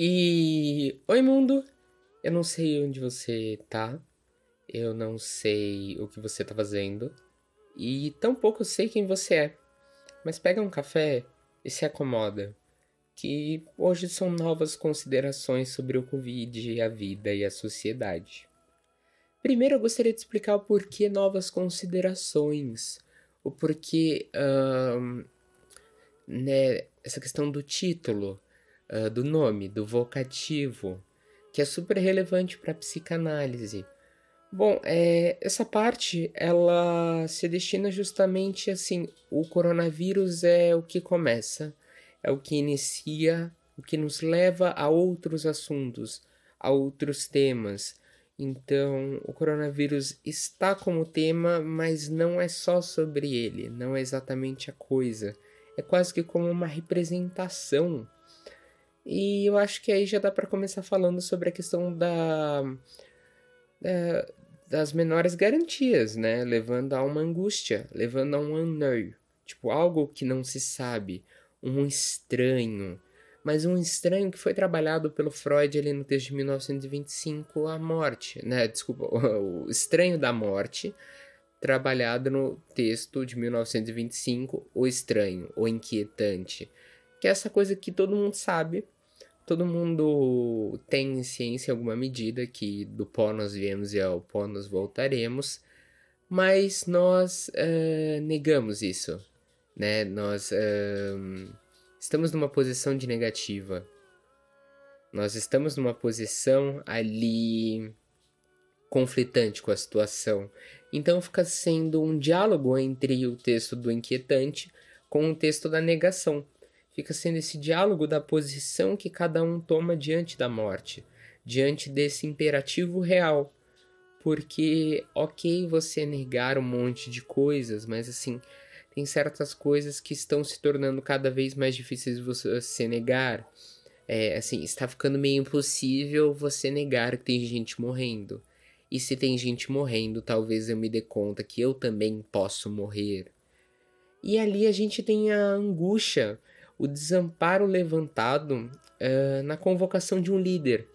E oi mundo, eu não sei onde você tá, eu não sei o que você tá fazendo. E tampouco sei quem você é. Mas pega um café e se acomoda, que hoje são novas considerações sobre o Covid, a vida e a sociedade. Primeiro eu gostaria de explicar o porquê novas considerações, o porquê né, essa questão do título uh, do nome, do vocativo, que é super relevante para a psicanálise. Bom, é, essa parte ela se destina justamente assim: o coronavírus é o que começa, é o que inicia, o que nos leva a outros assuntos, a outros temas. Então, o coronavírus está como tema, mas não é só sobre ele, não é exatamente a coisa. É quase que como uma representação e eu acho que aí já dá para começar falando sobre a questão da, da, das menores garantias, né? Levando a uma angústia, levando a um unknown, tipo algo que não se sabe, um estranho, mas um estranho que foi trabalhado pelo Freud ali no texto de 1925, a morte, né? Desculpa, o estranho da morte, trabalhado no texto de 1925, o estranho, o inquietante, que é essa coisa que todo mundo sabe, todo mundo tem ciência em alguma medida que do pó nós viemos e ao pó nós voltaremos, mas nós uh, negamos isso, né? Nós uh, estamos numa posição de negativa. Nós estamos numa posição ali conflitante com a situação. Então fica sendo um diálogo entre o texto do inquietante com o texto da negação fica sendo esse diálogo da posição que cada um toma diante da morte, diante desse imperativo real. Porque, ok, você negar um monte de coisas, mas assim, tem certas coisas que estão se tornando cada vez mais difíceis de você negar. É, assim, está ficando meio impossível você negar que tem gente morrendo. E se tem gente morrendo, talvez eu me dê conta que eu também posso morrer. E ali a gente tem a angústia o desamparo levantado uh, na convocação de um líder.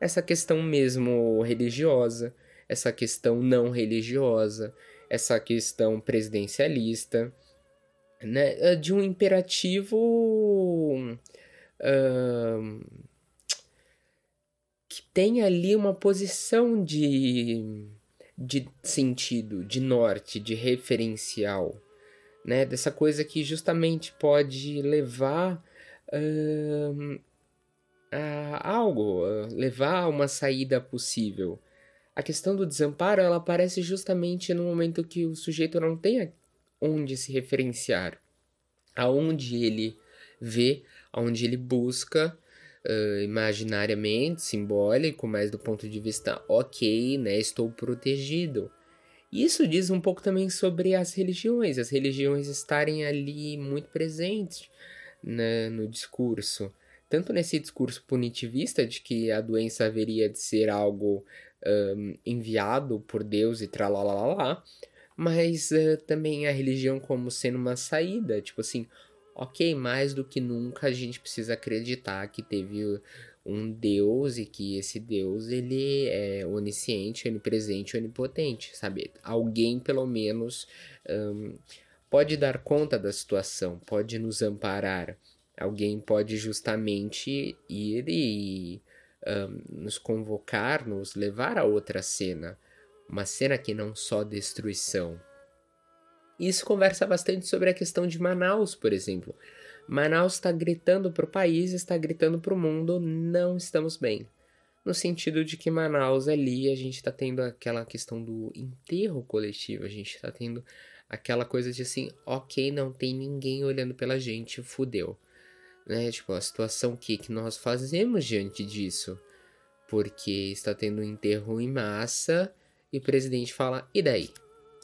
Essa questão mesmo religiosa, essa questão não religiosa, essa questão presidencialista, né, eh, de um imperativo uh, que tem ali uma posição de, de sentido, de norte, de referencial né? Dessa coisa que justamente pode levar a algo, levar a uma saída possível. A questão do desamparo ela aparece justamente no momento que o sujeito não tem onde se referenciar, aonde ele vê, aonde ele busca uh, imaginariamente, simbólico, mas do ponto de vista ok, né, estou protegido. Isso diz um pouco também sobre as religiões, as religiões estarem ali muito presentes né, no discurso. Tanto nesse discurso punitivista de que a doença haveria de ser algo um, enviado por Deus e tralalá, mas uh, também a religião como sendo uma saída, tipo assim, ok, mais do que nunca a gente precisa acreditar que teve um Deus e que esse Deus ele é onisciente, onipresente, onipotente, sabe? Alguém pelo menos um, pode dar conta da situação, pode nos amparar. Alguém pode justamente ir e um, nos convocar, nos levar a outra cena, uma cena que não só destruição. Isso conversa bastante sobre a questão de Manaus, por exemplo. Manaus está gritando para o país, está gritando para o mundo: não estamos bem. No sentido de que Manaus ali a gente está tendo aquela questão do enterro coletivo, a gente está tendo aquela coisa de assim: ok, não tem ninguém olhando pela gente, fudeu. Né? Tipo, a situação que, que nós fazemos diante disso. Porque está tendo um enterro em massa e o presidente fala: e daí?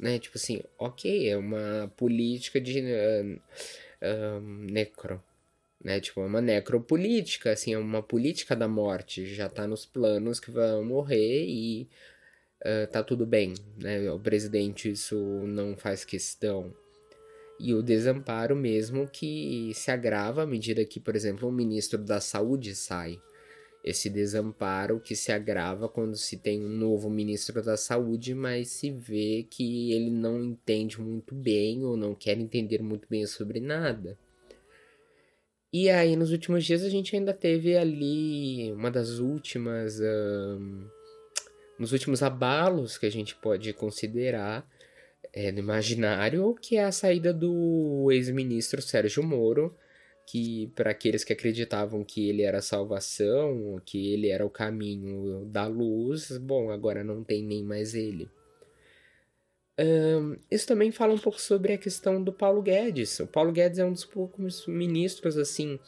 Né? Tipo assim, ok, é uma política de. Uh, um, necro, né? Tipo, é uma necropolítica, assim, é uma política da morte. Já tá nos planos que vão morrer e uh, tá tudo bem, né? O presidente isso não faz questão. E o desamparo mesmo que se agrava à medida que, por exemplo, o ministro da Saúde sai. Esse desamparo que se agrava quando se tem um novo ministro da saúde, mas se vê que ele não entende muito bem ou não quer entender muito bem sobre nada. E aí, nos últimos dias, a gente ainda teve ali uma das últimas. Um, nos últimos abalos que a gente pode considerar é, no imaginário, que é a saída do ex-ministro Sérgio Moro que para aqueles que acreditavam que ele era a salvação, que ele era o caminho da luz, bom, agora não tem nem mais ele. Um, isso também fala um pouco sobre a questão do Paulo Guedes. O Paulo Guedes é um dos poucos ministros, assim,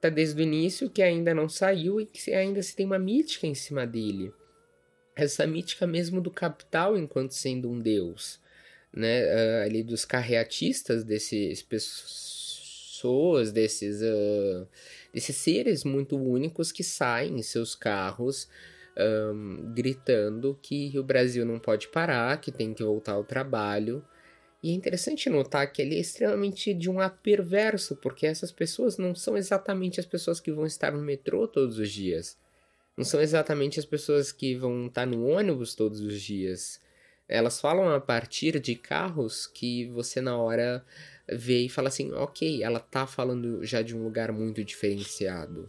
tá desde o início, que ainda não saiu e que ainda se tem uma mítica em cima dele. Essa mítica mesmo do capital enquanto sendo um deus, né? Uh, ali dos carreatistas, desses pessoas pessoas, desses, uh, desses seres muito únicos que saem em seus carros um, gritando que o Brasil não pode parar, que tem que voltar ao trabalho. E é interessante notar que ele é extremamente de um lado perverso, porque essas pessoas não são exatamente as pessoas que vão estar no metrô todos os dias. Não são exatamente as pessoas que vão estar no ônibus todos os dias. Elas falam a partir de carros que você na hora vê e fala assim, ok, ela tá falando já de um lugar muito diferenciado.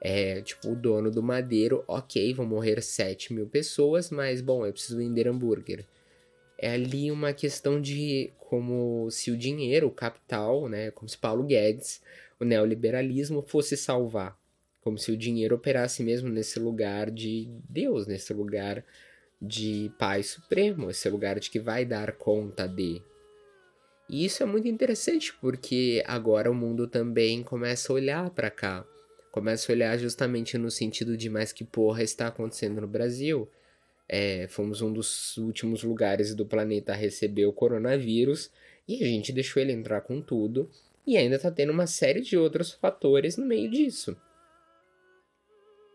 É, tipo, o dono do madeiro, ok, vão morrer 7 mil pessoas, mas bom, eu preciso vender hambúrguer. É ali uma questão de como se o dinheiro, o capital, né, como se Paulo Guedes, o neoliberalismo fosse salvar. Como se o dinheiro operasse mesmo nesse lugar de Deus, nesse lugar de Pai Supremo, esse lugar de que vai dar conta de, e isso é muito interessante porque agora o mundo também começa a olhar para cá. Começa a olhar justamente no sentido de mais que porra está acontecendo no Brasil. É, fomos um dos últimos lugares do planeta a receber o coronavírus e a gente deixou ele entrar com tudo. E ainda está tendo uma série de outros fatores no meio disso.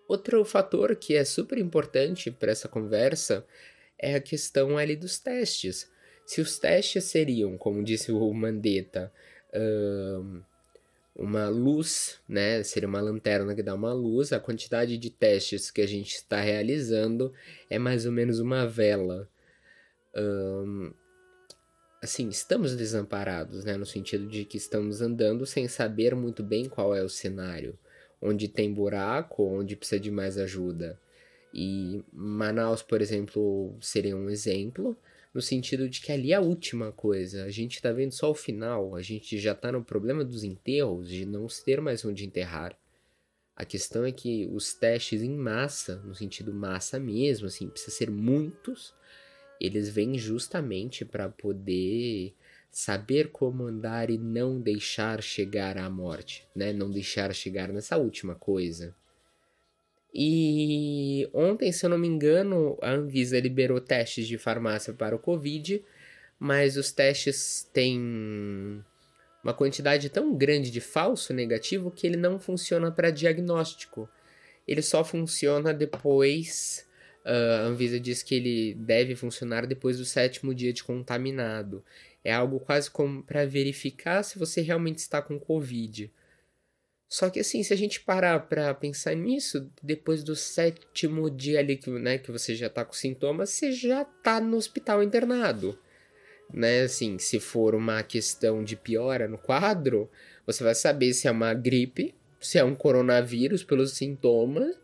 Outro fator que é super importante para essa conversa é a questão ali dos testes. Se os testes seriam, como disse o Mandetta, uh, uma luz, né? Seria uma lanterna que dá uma luz, a quantidade de testes que a gente está realizando é mais ou menos uma vela. Um, assim, estamos desamparados, né? No sentido de que estamos andando sem saber muito bem qual é o cenário. Onde tem buraco, onde precisa de mais ajuda. E Manaus, por exemplo, seria um exemplo no sentido de que ali é a última coisa. A gente tá vendo só o final, a gente já tá no problema dos enterros, de não ter mais onde enterrar. A questão é que os testes em massa, no sentido massa mesmo, assim, precisa ser muitos, eles vêm justamente para poder saber como andar e não deixar chegar à morte, né? Não deixar chegar nessa última coisa. E ontem, se eu não me engano, a Anvisa liberou testes de farmácia para o Covid, mas os testes têm uma quantidade tão grande de falso negativo que ele não funciona para diagnóstico. Ele só funciona depois. Uh, a Anvisa diz que ele deve funcionar depois do sétimo dia de contaminado. É algo quase como para verificar se você realmente está com Covid. Só que assim, se a gente parar pra pensar nisso, depois do sétimo dia ali que, né, que você já tá com sintomas, você já tá no hospital internado. Né, assim, se for uma questão de piora no quadro, você vai saber se é uma gripe, se é um coronavírus pelos sintomas,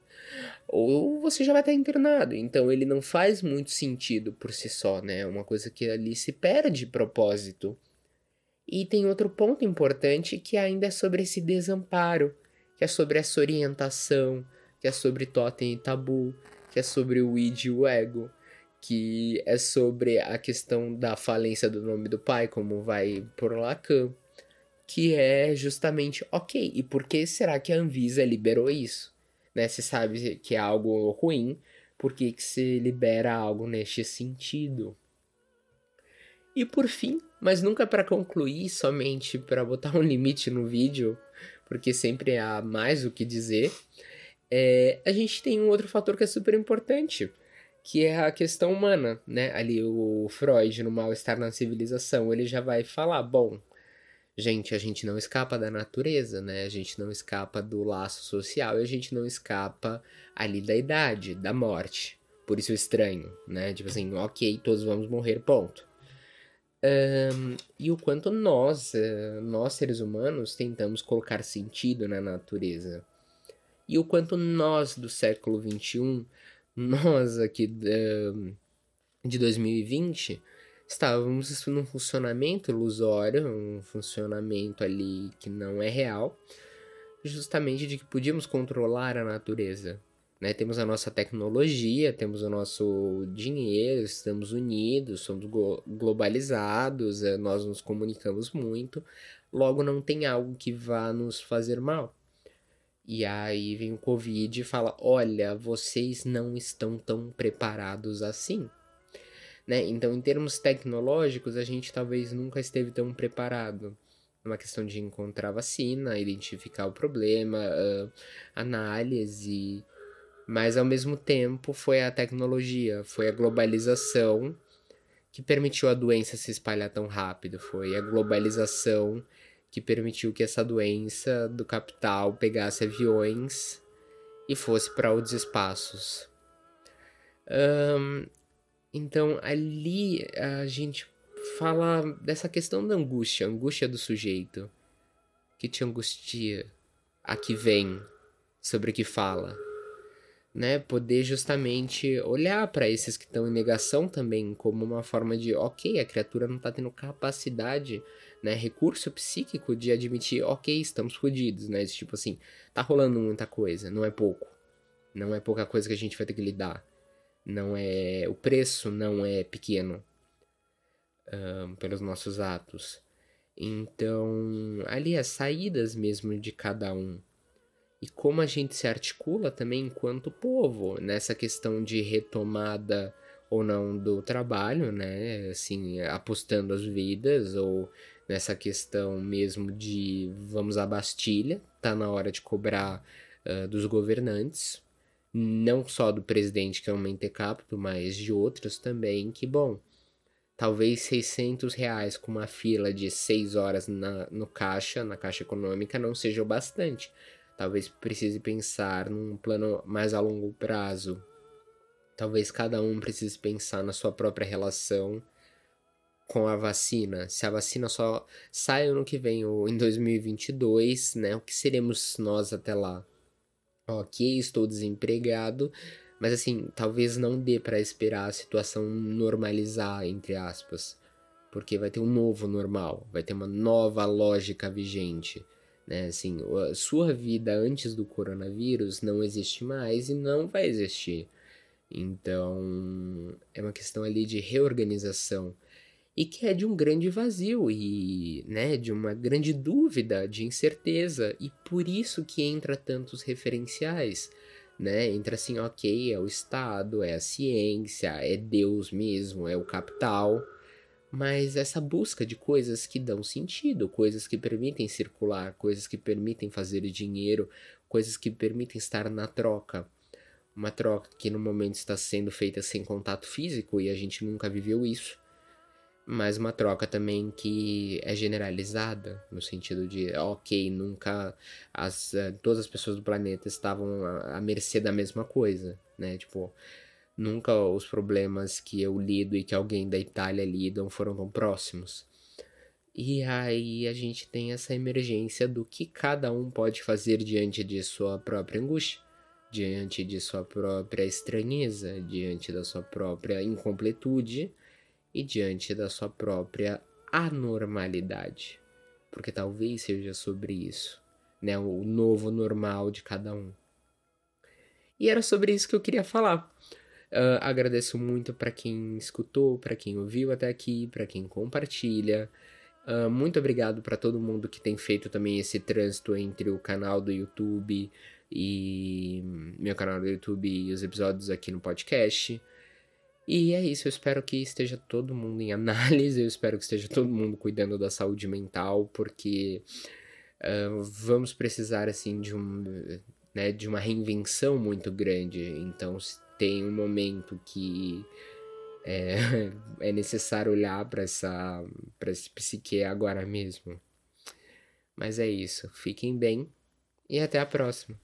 ou você já vai estar internado. Então ele não faz muito sentido por si só, né? É uma coisa que ali se perde propósito. E tem outro ponto importante que ainda é sobre esse desamparo, que é sobre essa orientação, que é sobre totem e tabu, que é sobre o id e o ego, que é sobre a questão da falência do nome do pai, como vai por Lacan, que é justamente, ok, e por que será que a Anvisa liberou isso? Né? Você sabe que é algo ruim, por que, que se libera algo neste sentido? E por fim, mas nunca para concluir, somente para botar um limite no vídeo, porque sempre há mais o que dizer, é, a gente tem um outro fator que é super importante, que é a questão humana, né? Ali o Freud, no Mal-Estar na Civilização, ele já vai falar, bom, Gente, a gente não escapa da natureza, né? A gente não escapa do laço social e a gente não escapa ali da idade, da morte. Por isso estranho, né? Tipo assim, ok, todos vamos morrer, ponto. Um, e o quanto nós, eh, nós seres humanos, tentamos colocar sentido na natureza. E o quanto nós do século XXI, nós aqui de 2020, estávamos num funcionamento ilusório, um funcionamento ali que não é real, justamente de que podíamos controlar a natureza. Né? Temos a nossa tecnologia, temos o nosso dinheiro, estamos unidos, somos globalizados, eh, nós nos comunicamos muito, logo não tem algo que vá nos fazer mal. E aí vem o Covid e fala: olha, vocês não estão tão preparados assim. Né? Então, em termos tecnológicos, a gente talvez nunca esteve tão preparado. É uma questão de encontrar vacina, identificar o problema, uh, análise, mas ao mesmo tempo foi a tecnologia, foi a globalização que permitiu a doença se espalhar tão rápido, foi a globalização que permitiu que essa doença do capital pegasse aviões e fosse para outros espaços. Então ali a gente fala dessa questão da angústia, angústia do sujeito, que te angustia, a que vem, sobre o que fala né, poder justamente olhar para esses que estão em negação também como uma forma de, ok, a criatura não está tendo capacidade, né, recurso psíquico de admitir, ok, estamos fodidos, né, tipo assim, tá rolando muita coisa, não é pouco, não é pouca coisa que a gente vai ter que lidar, não é, o preço não é pequeno um, pelos nossos atos, então, ali as saídas mesmo de cada um, e como a gente se articula também enquanto povo nessa questão de retomada ou não do trabalho, né? Assim, apostando as vidas ou nessa questão mesmo de vamos à Bastilha, tá na hora de cobrar uh, dos governantes, não só do presidente que é um mentecapto, mas de outros também, que bom, talvez 600 reais com uma fila de 6 horas na, no caixa, na caixa econômica, não seja o bastante Talvez precise pensar num plano mais a longo prazo. Talvez cada um precise pensar na sua própria relação com a vacina. Se a vacina só sai ano que vem ou em 2022, né? O que seremos nós até lá? Ok, estou desempregado, mas assim, talvez não dê para esperar a situação normalizar, entre aspas, porque vai ter um novo normal, vai ter uma nova lógica vigente. Né? Assim, a sua vida antes do coronavírus não existe mais e não vai existir. Então, é uma questão ali de reorganização e que é de um grande vazio e, né, de uma grande dúvida, de incerteza e por isso que entra tantos referenciais, né? Entra assim, OK, é o Estado, é a ciência, é Deus mesmo, é o capital mas essa busca de coisas que dão sentido, coisas que permitem circular, coisas que permitem fazer dinheiro, coisas que permitem estar na troca. Uma troca que no momento está sendo feita sem contato físico e a gente nunca viveu isso. Mas uma troca também que é generalizada, no sentido de, ok, nunca as, eh, todas as pessoas do planeta estavam à mercê da mesma coisa, né? Tipo, Nunca os problemas que eu lido e que alguém da Itália lidam foram tão próximos. E aí a gente tem essa emergência do que cada um pode fazer diante de sua própria angústia, diante de sua própria estranheza, diante da sua própria incompletude e diante da sua própria anormalidade. Porque talvez seja sobre isso, né, o novo normal de cada um. E era sobre isso que eu queria falar. Uh, agradeço muito para quem escutou, para quem ouviu até aqui, para quem compartilha. Uh, muito obrigado para todo mundo que tem feito também esse trânsito entre o canal do YouTube e meu canal do YouTube e os episódios aqui no podcast. E é isso, eu espero que esteja todo mundo em análise, eu espero que esteja todo mundo cuidando da saúde mental, porque uh, vamos precisar assim de um, né, de uma reinvenção muito grande. Então, tem um momento que é, é necessário olhar para essa para esse psique agora mesmo. Mas é isso. Fiquem bem e até a próxima.